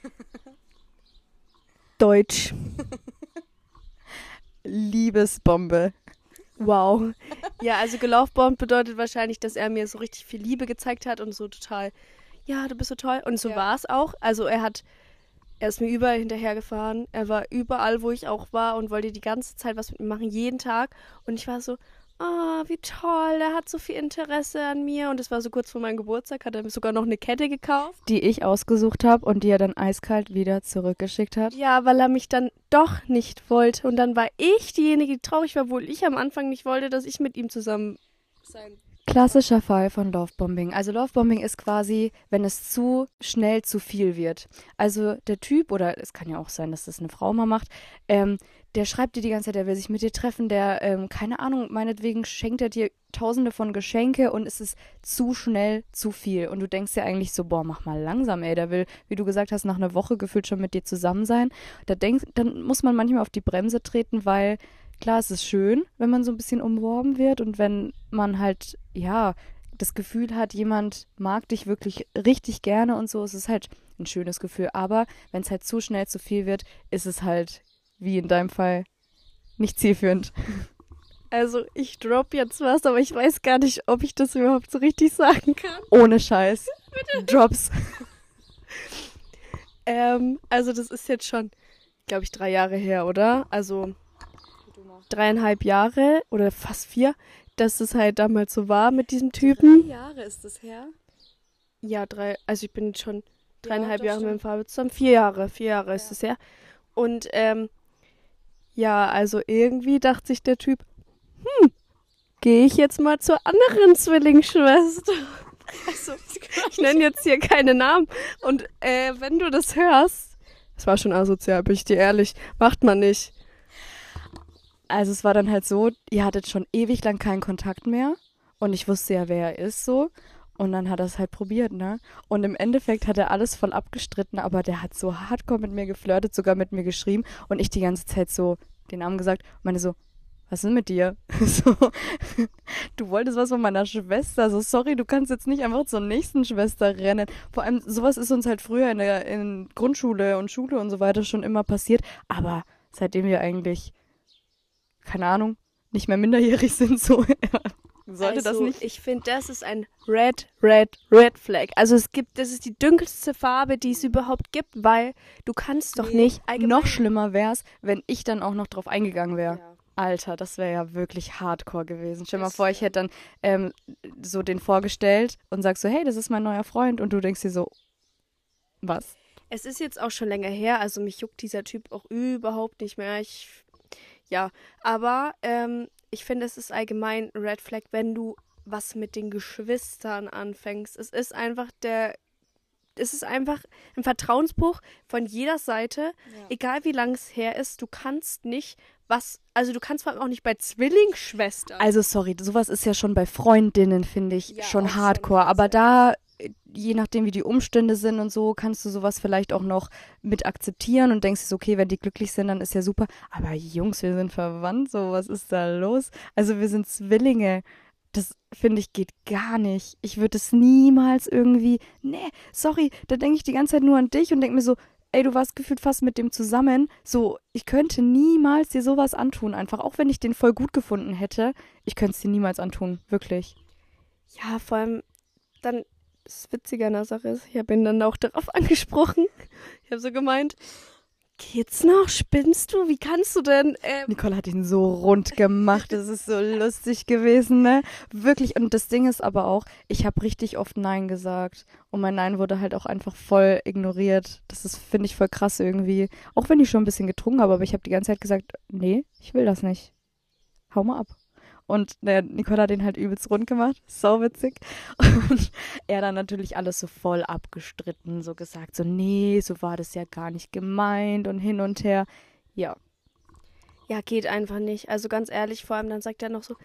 Deutsch. Liebesbombe. Wow. Ja, also gelaufbombt bedeutet wahrscheinlich, dass er mir so richtig viel Liebe gezeigt hat und so total, ja, du bist so toll. Und so ja. war es auch. Also er hat, er ist mir überall hinterhergefahren. Er war überall, wo ich auch war und wollte die ganze Zeit was mit mir machen, jeden Tag. Und ich war so, oh, wie toll, er hat so viel Interesse an mir. Und es war so kurz vor meinem Geburtstag, hat er mir sogar noch eine Kette gekauft. Die ich ausgesucht habe und die er dann eiskalt wieder zurückgeschickt hat. Ja, weil er mich dann doch nicht wollte. Und dann war ich diejenige, die traurig war, obwohl ich am Anfang nicht wollte, dass ich mit ihm zusammen sein klassischer Fall von Lovebombing. Also Lovebombing ist quasi, wenn es zu schnell zu viel wird. Also der Typ, oder es kann ja auch sein, dass das eine Frau mal macht, ähm, der schreibt dir die ganze Zeit, der will sich mit dir treffen, der, ähm, keine Ahnung, meinetwegen schenkt er dir tausende von Geschenke und es ist zu schnell zu viel. Und du denkst dir eigentlich so, boah, mach mal langsam, ey, der will, wie du gesagt hast, nach einer Woche gefühlt schon mit dir zusammen sein. Da denkst, dann muss man manchmal auf die Bremse treten, weil klar, es ist schön, wenn man so ein bisschen umworben wird und wenn man halt, ja, das Gefühl hat, jemand mag dich wirklich richtig gerne und so, es ist halt ein schönes Gefühl. Aber wenn es halt zu schnell zu viel wird, ist es halt wie in deinem Fall, nicht zielführend. Also ich drop jetzt was, aber ich weiß gar nicht, ob ich das überhaupt so richtig sagen kann. Ohne Scheiß. Drops. ähm, also das ist jetzt schon, glaube ich, drei Jahre her, oder? Also dreieinhalb Jahre oder fast vier, dass es halt damals so war mit diesem Typen. Drei Jahre ist das her? Ja, drei, also ich bin schon dreieinhalb ja, Jahre stimmt. mit dem Fabian zusammen. Vier Jahre, vier Jahre ja. ist es her. Und ähm, ja, also irgendwie dachte sich der Typ, hm, gehe ich jetzt mal zur anderen Zwillingsschwester. Also, ich nenne jetzt hier keine Namen. Und äh, wenn du das hörst, es war schon asozial, bin ich dir ehrlich, macht man nicht. Also es war dann halt so, ihr hattet schon ewig lang keinen Kontakt mehr und ich wusste ja, wer er ist so. Und dann hat er es halt probiert, ne? Und im Endeffekt hat er alles voll abgestritten, aber der hat so hardcore mit mir geflirtet, sogar mit mir geschrieben und ich die ganze Zeit so den Namen gesagt und meine so, was ist denn mit dir? So, du wolltest was von meiner Schwester. So, sorry, du kannst jetzt nicht einfach zur nächsten Schwester rennen. Vor allem, sowas ist uns halt früher in der in Grundschule und Schule und so weiter schon immer passiert. Aber seitdem wir eigentlich, keine Ahnung, nicht mehr minderjährig sind, so sollte also, das nicht. Ich finde, das ist ein Red, Red, Red Flag. Also es gibt, das ist die dunkelste Farbe, die es überhaupt gibt, weil du kannst doch nee, nicht. Noch schlimmer wäre es, wenn ich dann auch noch drauf eingegangen wäre. Ja. Alter, das wäre ja wirklich hardcore gewesen. Stell dir mal vor, ich hätte dann ähm, so den vorgestellt und sagst so, hey, das ist mein neuer Freund und du denkst dir so, was? Es ist jetzt auch schon länger her, also mich juckt dieser Typ auch überhaupt nicht mehr. Ich, ja, aber ähm, ich finde, es ist allgemein Red Flag, wenn du was mit den Geschwistern anfängst. Es ist einfach der. Es ist einfach ein Vertrauensbruch von jeder Seite, ja. egal wie lang es her ist. Du kannst nicht was, also du kannst vor allem auch nicht bei Zwillingsschwestern. Also sorry, sowas ist ja schon bei Freundinnen, finde ich, ja, schon hardcore. Schon aber da je nachdem, wie die Umstände sind und so, kannst du sowas vielleicht auch noch mit akzeptieren und denkst okay, wenn die glücklich sind, dann ist ja super. Aber Jungs, wir sind verwandt, so, was ist da los? Also wir sind Zwillinge. Das finde ich geht gar nicht. Ich würde es niemals irgendwie. Nee, sorry, da denke ich die ganze Zeit nur an dich und denke mir so, ey, du warst gefühlt fast mit dem zusammen. So, ich könnte niemals dir sowas antun, einfach. Auch wenn ich den voll gut gefunden hätte, ich könnte es dir niemals antun, wirklich. Ja, vor allem, dann das Witzige an der Sache ist, ich habe ihn dann auch darauf angesprochen. Ich habe so gemeint, geht's noch? Spinnst du? Wie kannst du denn? Ähm Nicole hat ihn so rund gemacht. Das ist so lustig gewesen, ne? Wirklich. Und das Ding ist aber auch, ich habe richtig oft Nein gesagt. Und mein Nein wurde halt auch einfach voll ignoriert. Das ist, finde ich, voll krass irgendwie. Auch wenn ich schon ein bisschen getrunken habe, aber ich habe die ganze Zeit gesagt, nee, ich will das nicht. Hau mal ab. Und der Nicole hat den halt übelst rund gemacht. So witzig. Und er dann natürlich alles so voll abgestritten, so gesagt, so, nee, so war das ja gar nicht gemeint und hin und her. Ja. Ja, geht einfach nicht. Also ganz ehrlich, vor allem dann sagt er noch so,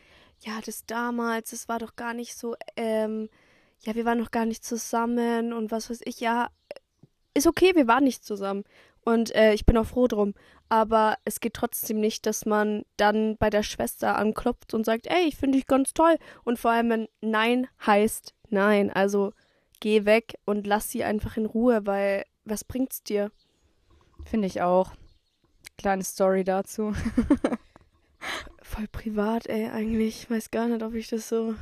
ja, das damals, das war doch gar nicht so, ähm, ja, wir waren noch gar nicht zusammen und was weiß ich, ja, ist okay, wir waren nicht zusammen. Und äh, ich bin auch froh drum. Aber es geht trotzdem nicht, dass man dann bei der Schwester anklopft und sagt, ey, ich finde dich ganz toll. Und vor allem, wenn Nein heißt Nein. Also geh weg und lass sie einfach in Ruhe, weil was bringt's dir? Finde ich auch. Kleine Story dazu. Voll privat, ey, eigentlich. Ich weiß gar nicht, ob ich das so.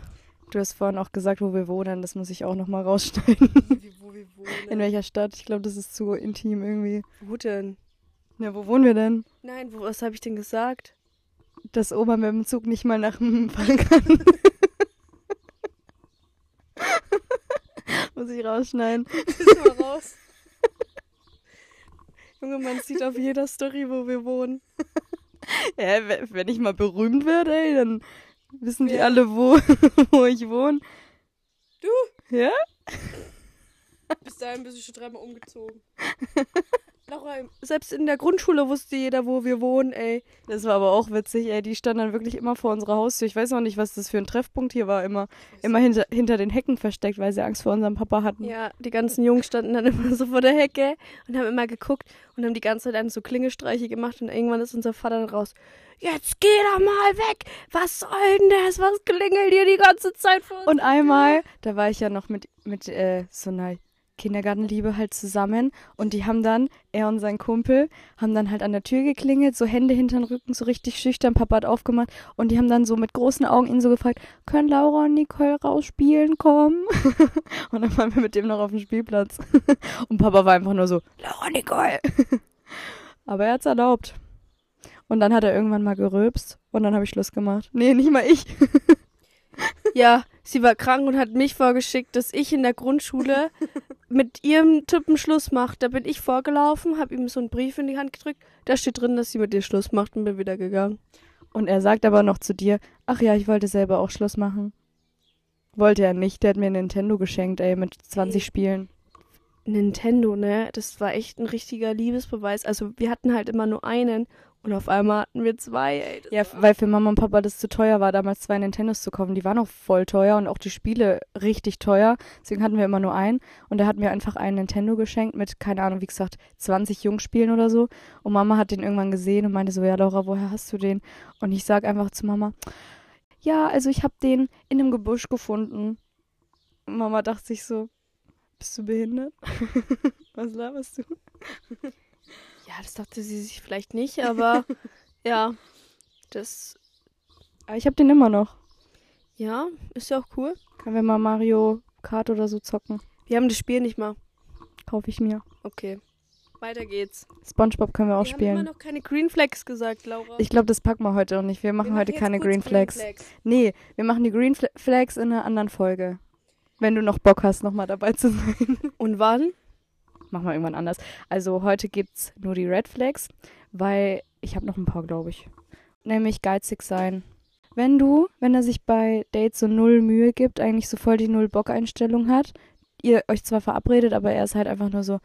Du hast vorhin auch gesagt, wo wir wohnen. Das muss ich auch nochmal rausschneiden. Wie, wo wir wohnen? In welcher Stadt? Ich glaube, das ist zu intim irgendwie. Wo denn? Ja, wo wohnen wir denn? Nein, wo, was habe ich denn gesagt? Dass Oma mit dem Zug nicht mal nach dem fahren kann. Muss ich rausschneiden. Ist mal raus. Junge, man sieht auf jeder Story, wo wir wohnen. Ja, wenn ich mal berühmt werde, ey, dann Wissen die Wer? alle, wo, wo ich wohne? Du? Ja? Bis dahin bist du schon dreimal umgezogen. Laura, selbst in der Grundschule wusste jeder, wo wir wohnen, ey. Das war aber auch witzig, ey. Die stand dann wirklich immer vor unserer Haustür. Ich weiß auch nicht, was das für ein Treffpunkt hier war. Immer, immer hinter, hinter den Hecken versteckt, weil sie Angst vor unserem Papa hatten. Ja, die ganzen Jungs standen dann immer so vor der Hecke und haben immer geguckt und haben die ganze Zeit dann so Klingestreiche gemacht und irgendwann ist unser Vater dann raus. Jetzt geh doch mal weg! Was soll denn das? Was klingelt hier die ganze Zeit vor uns? Und einmal, da war ich ja noch mit, mit äh, so einer Kindergartenliebe halt zusammen und die haben dann, er und sein Kumpel, haben dann halt an der Tür geklingelt, so Hände hinter den Rücken, so richtig schüchtern, Papa hat aufgemacht und die haben dann so mit großen Augen ihn so gefragt, können Laura und Nicole rausspielen kommen? und dann waren wir mit dem noch auf dem Spielplatz und Papa war einfach nur so, Laura, Nicole! Aber er hat's erlaubt. Und dann hat er irgendwann mal gerülpst und dann habe ich Schluss gemacht. Nee, nicht mal ich. Ja, sie war krank und hat mich vorgeschickt, dass ich in der Grundschule mit ihrem Typen Schluss mache. Da bin ich vorgelaufen, habe ihm so einen Brief in die Hand gedrückt. Da steht drin, dass sie mit dir Schluss macht und bin wieder gegangen. Und er sagt aber noch zu dir, ach ja, ich wollte selber auch Schluss machen. Wollte er nicht, der hat mir ein Nintendo geschenkt, ey, mit 20 Spielen. Nintendo, ne? Das war echt ein richtiger Liebesbeweis. Also wir hatten halt immer nur einen und auf einmal hatten wir zwei, ey. Ja, weil für Mama und Papa das zu teuer war, damals zwei Nintendos zu kaufen. Die waren auch voll teuer und auch die Spiele richtig teuer. Deswegen hatten wir immer nur einen. Und er hat mir einfach einen Nintendo geschenkt mit, keine Ahnung, wie gesagt, 20 Jungspielen oder so. Und Mama hat den irgendwann gesehen und meinte so, ja, Laura, woher hast du den? Und ich sag einfach zu Mama, ja, also ich habe den in einem Gebüsch gefunden. Und Mama dachte sich so, bist du behindert? Was laberst du? Ja, das dachte sie sich vielleicht nicht, aber ja, das, Aber ich habe den immer noch. ja, ist ja auch cool. Können wir mal Mario Kart oder so zocken? Wir haben das Spiel nicht mal. Kaufe ich mir. Okay. Weiter geht's. Spongebob können wir auch wir haben spielen. immer noch keine Green Flags gesagt, Laura. Ich glaube, das packen wir heute auch nicht. Wir machen Wir heute jetzt keine Green Flags. Flags. Nee, wir machen die Green Fla- Flags in einer anderen Folge. Wenn du noch Bock hast, nochmal dabei zu sein. Und wann? Machen wir irgendwann anders. Also heute gibt's nur die Red Flags, weil ich habe noch ein paar, glaube ich. Nämlich geizig sein. Wenn du, wenn er sich bei Dates so null Mühe gibt, eigentlich so voll die null Bock-Einstellung hat, ihr euch zwar verabredet, aber er ist halt einfach nur so,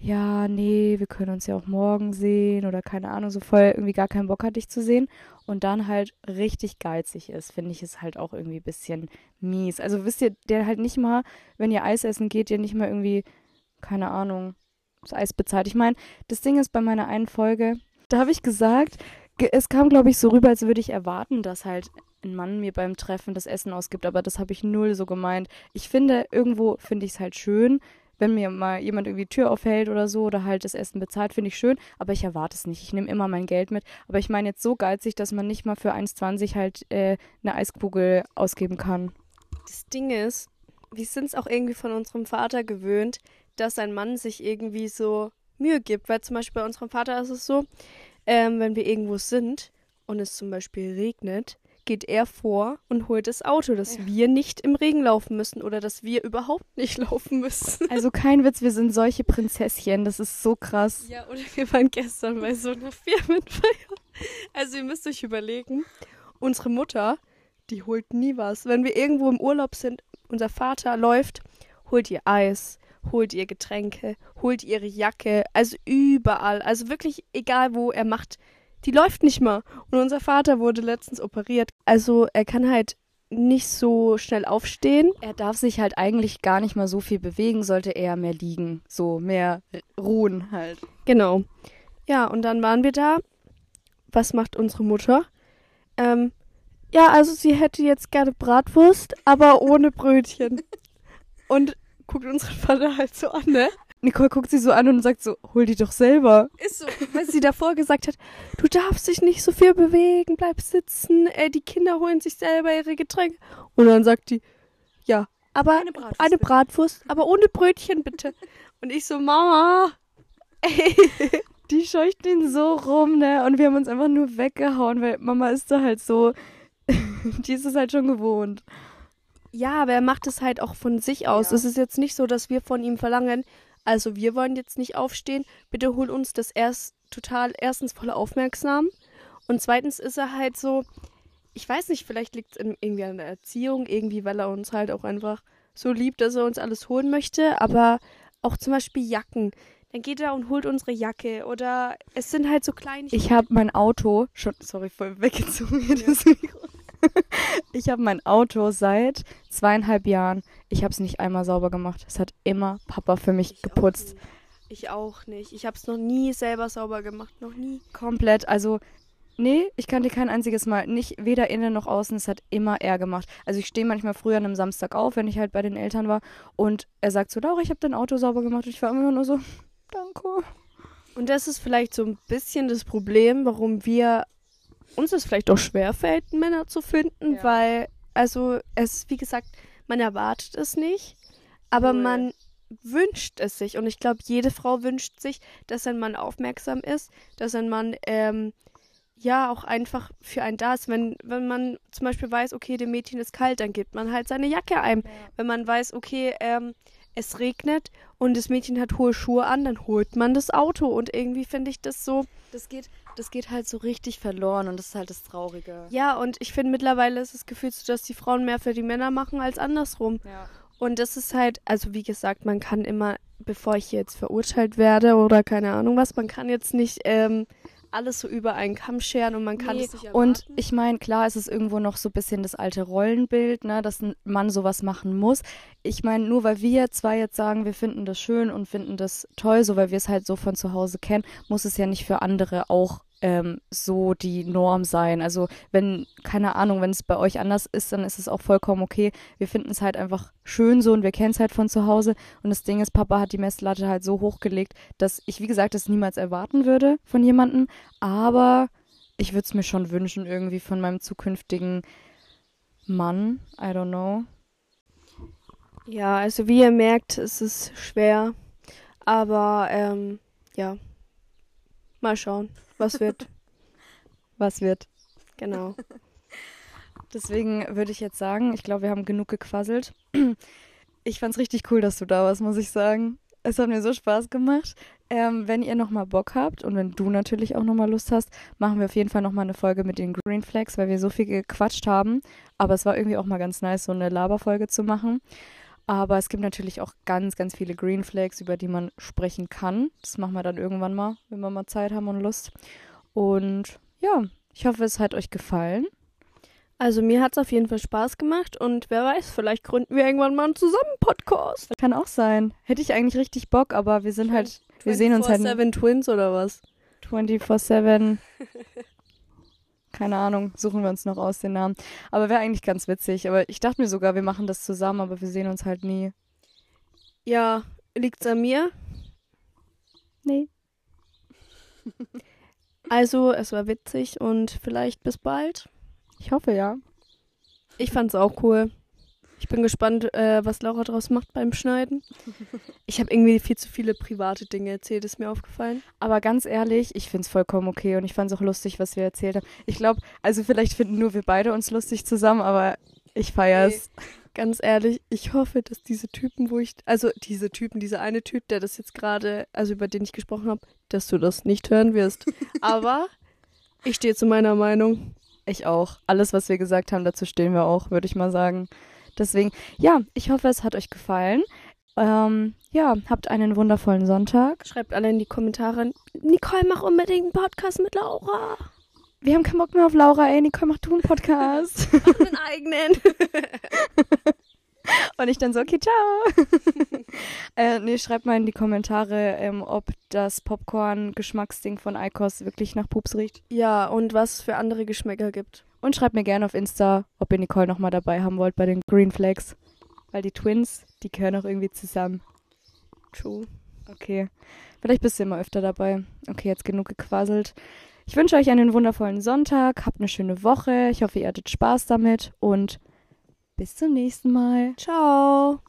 ja, nee, wir können uns ja auch morgen sehen oder keine Ahnung, so voll irgendwie gar keinen Bock hat, dich zu sehen und dann halt richtig geizig ist, finde ich es halt auch irgendwie ein bisschen mies. Also wisst ihr, der halt nicht mal, wenn ihr Eis essen geht, ihr nicht mal irgendwie, keine Ahnung, das Eis bezahlt. Ich meine, das Ding ist bei meiner einen Folge, da habe ich gesagt, ge- es kam, glaube ich, so rüber, als würde ich erwarten, dass halt ein Mann mir beim Treffen das Essen ausgibt, aber das habe ich null so gemeint. Ich finde, irgendwo finde ich es halt schön, wenn mir mal jemand irgendwie die Tür aufhält oder so oder halt das Essen bezahlt, finde ich schön, aber ich erwarte es nicht. Ich nehme immer mein Geld mit. Aber ich meine jetzt so geizig, dass man nicht mal für 1,20 halt äh, eine Eiskugel ausgeben kann. Das Ding ist, wir sind es auch irgendwie von unserem Vater gewöhnt, dass ein Mann sich irgendwie so Mühe gibt. Weil zum Beispiel bei unserem Vater ist es so, ähm, wenn wir irgendwo sind und es zum Beispiel regnet, geht er vor und holt das Auto, dass Ja. wir nicht im Regen laufen müssen oder dass wir überhaupt nicht laufen müssen. Also kein Witz, wir sind solche Prinzesschen. Das ist so krass. Ja, oder wir waren gestern bei so einer Firmenfeier. Also ihr müsst euch überlegen, unsere Mutter, die holt nie was. Wenn wir irgendwo im Urlaub sind, unser Vater läuft, holt ihr Eis, holt ihr Getränke, holt ihre Jacke, also überall. Also wirklich egal wo er macht, die läuft nicht mal. Und unser Vater wurde letztens operiert. Also er kann halt nicht so schnell aufstehen. Er darf sich halt eigentlich gar nicht mal so viel bewegen, sollte eher mehr liegen. So mehr ruhen halt. Genau. Ja, und dann waren wir da. Was macht unsere Mutter? Ähm, ja, also sie hätte jetzt gerne Bratwurst, aber ohne Brötchen. und guckt unseren Vater halt so an, ne? Nicole guckt sie so an und sagt so, hol die doch selber. Ist so, weil sie davor gesagt hat, du darfst dich nicht so viel bewegen, bleib sitzen, äh, die Kinder holen sich selber ihre Getränke. Und dann sagt die, ja, aber Eine Bratwurst, eine. Bratwurst, aber ohne Brötchen bitte. Und ich so, Mama, ey, Die scheucht ihn so rum, ne? Und wir haben uns einfach nur weggehauen, weil Mama ist da halt so, die ist es halt schon gewohnt. Ja, aber er macht es halt auch von sich aus. Ja. Es ist jetzt nicht so, dass wir von ihm verlangen, also wir wollen jetzt nicht aufstehen, bitte hol uns das erst total, erstens voll aufmerksam und zweitens ist er halt so, ich weiß nicht, vielleicht liegt es irgendwie an der Erziehung, irgendwie, weil er uns halt auch einfach so liebt, dass er uns alles holen möchte, aber auch zum Beispiel Jacken. Dann geht er und holt unsere Jacke oder es sind halt so kleine. Ich habe mein Auto schon, sorry, voll weggezogen hier das Mikro. Ich habe mein Auto seit zweieinhalb Jahren. Ich habe es nicht einmal sauber gemacht. Es hat immer Papa für mich Ich geputzt. Auch. Ich auch nicht. Ich habe es noch nie selber sauber gemacht, noch nie. Komplett. Also, nee, ich kann dir kein einziges Mal, nicht weder innen noch außen, es hat immer er gemacht. Also ich stehe manchmal früher an einem Samstag auf, wenn ich halt bei den Eltern war und er sagt so, Laura, ich habe dein Auto sauber gemacht und ich war immer nur so, danke. Und das ist vielleicht so ein bisschen das Problem, warum wir uns es vielleicht auch schwerfällt, Männer zu finden, Ja. weil, also es, wie gesagt, man erwartet es nicht, aber Null. man wünscht es sich. Und ich glaube, jede Frau wünscht sich, dass ein Mann aufmerksam ist, dass ein Mann ähm, ja auch einfach für einen da ist. Wenn, wenn man zum Beispiel weiß, okay, dem Mädchen ist kalt, dann gibt man halt seine Jacke ein. Wenn man weiß, okay, ähm, es regnet und das Mädchen hat hohe Schuhe an, dann holt man das Auto. Und irgendwie finde ich das so, Das geht, das geht halt so richtig verloren und das ist halt das Traurige. ja, und ich finde mittlerweile ist das Gefühl so, dass die Frauen mehr für die Männer machen als andersrum. Ja. Und das ist halt, also wie gesagt, man kann immer, bevor ich jetzt verurteilt werde oder keine Ahnung was, man kann jetzt nicht ähm, alles so über einen Kamm scheren und man kann Nee, es nicht Und ich meine, klar, es ist irgendwo noch so ein bisschen das alte Rollenbild, ne, dass ein Mann sowas machen muss. Ich meine, nur weil wir zwar jetzt sagen, wir finden das schön und finden das toll, so weil wir es halt so von zu Hause kennen, muss es ja nicht für andere auch ähm, so die Norm sein. Also wenn, keine Ahnung, wenn es bei euch anders ist, dann ist es auch vollkommen okay. Wir finden es halt einfach schön so und wir kennen es halt von zu Hause. Und das Ding ist, Papa hat die Messlatte halt so hochgelegt, dass ich, wie gesagt, das niemals erwarten würde von jemandem. Aber ich würde es mir schon wünschen, irgendwie von meinem zukünftigen Mann. I don't know. Ja, also wie ihr merkt, es ist schwer. Aber ähm, ja, mal schauen, was wird. Was wird? genau. Deswegen würde ich jetzt sagen, ich glaube, wir haben genug gequasselt. Ich fand's richtig cool, dass du da warst, muss ich sagen. Es hat mir so Spaß gemacht. Ähm, wenn ihr nochmal Bock habt und wenn du natürlich auch nochmal Lust hast, machen wir auf jeden Fall nochmal eine Folge mit den Green Flags, weil wir so viel gequatscht haben. Aber es war irgendwie auch mal ganz nice, so eine Laberfolge zu machen. Aber es gibt natürlich auch ganz, ganz viele Green Flags, über die man sprechen kann. Das machen wir dann irgendwann mal, wenn wir mal Zeit haben und Lust. Und ja, ich hoffe, es hat euch gefallen. Also mir hat es auf jeden Fall Spaß gemacht und wer weiß, vielleicht gründen wir irgendwann mal einen zusammen Podcast. Kann auch sein. Hätte ich eigentlich richtig Bock, aber wir sind halt, wir sehen uns halt 24/7 Twins oder was? 24-7. Keine Ahnung, suchen wir uns noch aus den Namen. Aber wäre eigentlich ganz witzig. Aber ich dachte mir sogar, wir machen das zusammen, aber wir sehen uns halt nie. Ja, liegt's an mir? Nee. Also, es war witzig und vielleicht bis bald. Ich hoffe ja. Ich fand's auch cool. Ich bin gespannt, äh, was Laura draus macht beim Schneiden. Ich habe irgendwie viel zu viele private Dinge erzählt, ist mir aufgefallen. Aber ganz ehrlich, ich find's vollkommen okay und ich fand's auch lustig, was wir erzählt haben. Ich glaube, also vielleicht finden nur wir beide uns lustig zusammen, aber ich feier's. Ganz ehrlich, ich hoffe, dass diese Typen, wo ich, also diese Typen, dieser eine Typ, der das jetzt gerade, also über den ich gesprochen habe, dass du das nicht hören wirst. Aber ich stehe zu meiner Meinung. Ich auch. Alles, was wir gesagt haben, dazu stehen wir auch, würde ich mal sagen. Deswegen, ja, ich hoffe, es hat euch gefallen. Ähm, ja, habt einen wundervollen Sonntag. Schreibt alle in die Kommentare, Nicole, mach unbedingt einen Podcast mit Laura. Wir haben keinen Bock mehr auf Laura, ey. Nicole, mach du einen Podcast. Mach einen eigenen. Und ich dann so, okay, ciao. äh, nee, schreibt mal in die Kommentare, ähm, ob das Popcorn-Geschmacksding von Eikos wirklich nach Pups riecht. ja, und was es für andere Geschmäcker gibt. Und schreibt mir gerne auf Insta, ob ihr Nicole nochmal dabei haben wollt bei den Green Flags. Weil die Twins, die gehören auch irgendwie zusammen. True. Okay. Vielleicht bist du immer öfter dabei. Okay, jetzt genug gequasselt. Ich wünsche euch einen wundervollen Sonntag. Habt eine schöne Woche. Ich hoffe, ihr hattet Spaß damit. Und bis zum nächsten Mal. Ciao.